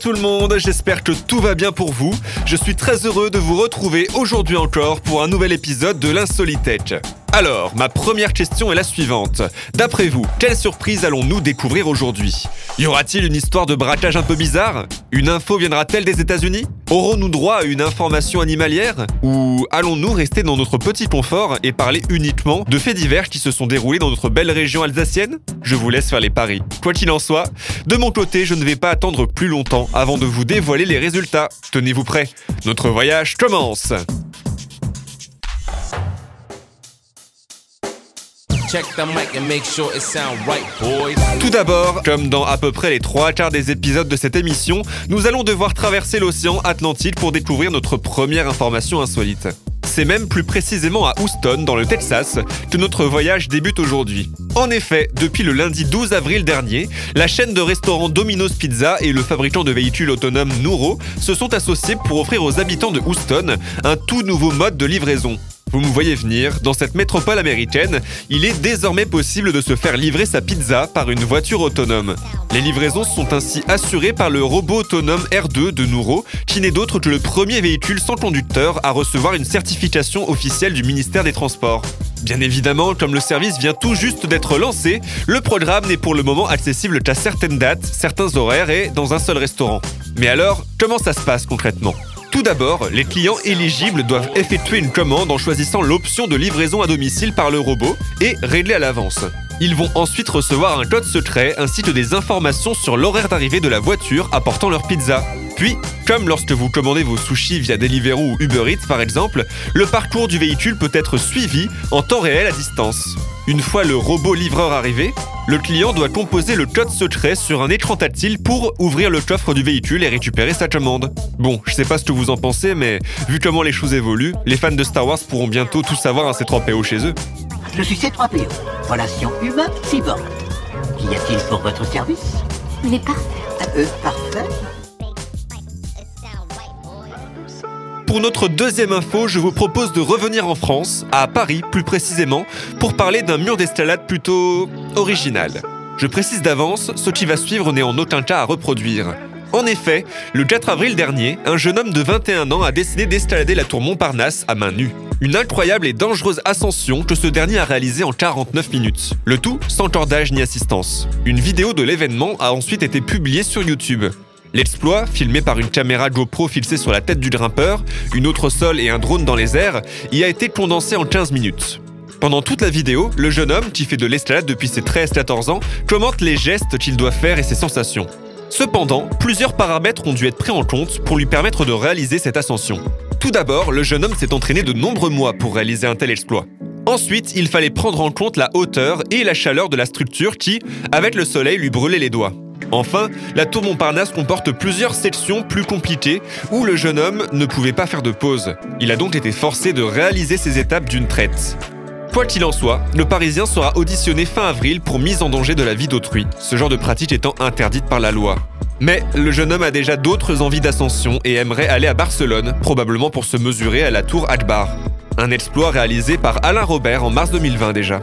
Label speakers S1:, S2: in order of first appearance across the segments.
S1: Tout le monde, j'espère que tout va bien pour vous. Je suis très heureux de vous retrouver aujourd'hui encore pour un nouvel épisode de l'Insolitech. Alors, ma première question est la suivante. D'après vous, quelle surprise allons-nous découvrir aujourd'hui? Y aura-t-il une histoire de braquage un peu bizarre? Une info viendra-t-elle des États-Unis? Aurons-nous droit à une information animalière? Ou allons-nous rester dans notre petit confort et parler uniquement de faits divers qui se sont déroulés dans notre belle région alsacienne? Je vous laisse faire les paris. Quoi qu'il en soit, de mon côté, je ne vais pas attendre plus longtemps avant de vous dévoiler les résultats. Tenez-vous prêts, notre voyage commence Tout d'abord, comme dans à peu près les trois quarts des épisodes de cette émission, nous allons devoir traverser l'océan Atlantique pour découvrir notre première information insolite. C'est même plus précisément à Houston, dans le Texas, que notre voyage débute aujourd'hui. En effet, depuis le lundi 12 avril dernier, la chaîne de restaurants Domino's Pizza et le fabricant de véhicules autonomes Nuro se sont associés pour offrir aux habitants de Houston un tout nouveau mode de livraison. Vous me voyez venir, dans cette métropole américaine, il est désormais possible de se faire livrer sa pizza par une voiture autonome. Les livraisons sont ainsi assurées par le robot autonome R2 de Nuro, qui n'est d'autre que le premier véhicule sans conducteur à recevoir une certification officielle du ministère des Transports. Bien évidemment, comme le service vient tout juste d'être lancé, le programme n'est pour le moment accessible qu'à certaines dates, certains horaires et dans un seul restaurant. Mais alors, comment ça se passe concrètement? Tout d'abord, les clients éligibles doivent effectuer une commande en choisissant l'option de livraison à domicile par le robot et régler à l'avance. Ils vont ensuite recevoir un code secret ainsi que des informations sur l'horaire d'arrivée de la voiture apportant leur pizza. Puis, comme lorsque vous commandez vos sushis via Deliveroo ou Uber Eats par exemple, le parcours du véhicule peut être suivi en temps réel à distance. Une fois le robot livreur arrivé, le client doit composer le code secret sur un écran tactile pour ouvrir le coffre du véhicule et récupérer sa commande. Bon, je sais pas ce que vous en pensez, mais vu comment les choses évoluent, les fans de Star Wars pourront bientôt tout savoir un C3PO chez eux.
S2: Je suis C3PO, relation humain-cyborg. Qu'y a-t-il pour votre service?
S3: Mais parfait.
S2: Euh, parfait.
S1: Pour notre deuxième info, je vous propose de revenir en France, à Paris plus précisément, pour parler d'un mur d'escalade plutôt original. Je précise d'avance, ce qui va suivre n'est en aucun cas à reproduire. En effet, le 4 avril dernier, un jeune homme de 21 ans a décidé d'escalader la tour Montparnasse à main nue. Une incroyable et dangereuse ascension que ce dernier a réalisée en 49 minutes. Le tout sans cordage ni assistance. Une vidéo de l'événement a ensuite été publiée sur YouTube. L'exploit, filmé par une caméra GoPro fixée sur la tête du grimpeur, une autre sol et un drone dans les airs, y a été condensé en 15 minutes. Pendant toute la vidéo, le jeune homme, qui fait de l'escalade depuis ses 13-14 ans, commente les gestes qu'il doit faire et ses sensations. Cependant, plusieurs paramètres ont dû être pris en compte pour lui permettre de réaliser cette ascension. Tout d'abord, le jeune homme s'est entraîné de nombreux mois pour réaliser un tel exploit. Ensuite, il fallait prendre en compte la hauteur et la chaleur de la structure qui, avec le soleil, lui brûlait les doigts. Enfin, la tour Montparnasse comporte plusieurs sections plus compliquées où le jeune homme ne pouvait pas faire de pause. Il a donc été forcé de réaliser ces étapes d'une traite. Quoi qu'il en soit, le Parisien sera auditionné fin avril pour mise en danger de la vie d'autrui, ce genre de pratique étant interdite par la loi. Mais le jeune homme a déjà d'autres envies d'ascension et aimerait aller à Barcelone, probablement pour se mesurer à la tour Akbar. Un exploit réalisé par Alain Robert en mars 2020 déjà.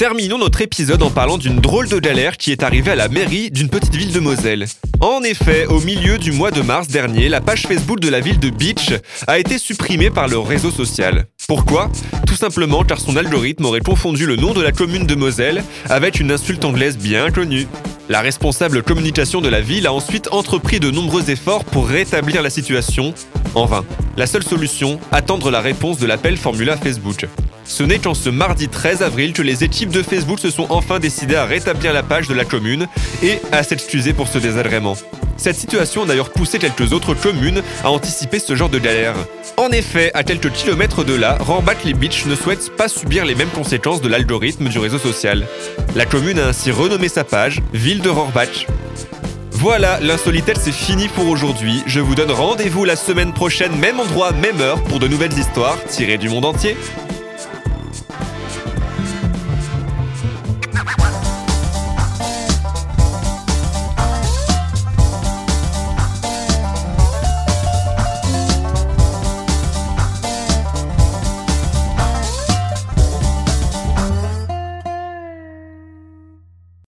S1: Terminons notre épisode en parlant d'une drôle de galère qui est arrivée à la mairie d'une petite ville de Moselle. En effet, au milieu du mois de mars dernier, la page Facebook de la ville de Beach a été supprimée par le réseau social. Pourquoi? Tout simplement car son algorithme aurait confondu le nom de la commune de Moselle avec une insulte anglaise bien connue. La responsable communication de la ville a ensuite entrepris de nombreux efforts pour rétablir la situation. En vain. La seule solution, attendre la réponse de l'appel Formula Facebook. Ce n'est qu'en ce mardi 13 avril que les équipes de Facebook se sont enfin décidées à rétablir la page de la commune et à s'excuser pour ce désagrément. Cette situation a d'ailleurs poussé quelques autres communes à anticiper ce genre de galère. En effet, à quelques kilomètres de là, Rohrbach-les Beach ne souhaite pas subir les mêmes conséquences de l'algorithme du réseau social. La commune a ainsi renommé sa page Ville de Rohrbach. Voilà, l'insolitaire c'est fini pour aujourd'hui. Je vous donne rendez-vous la semaine prochaine, même endroit, même heure, pour de nouvelles histoires tirées du monde entier.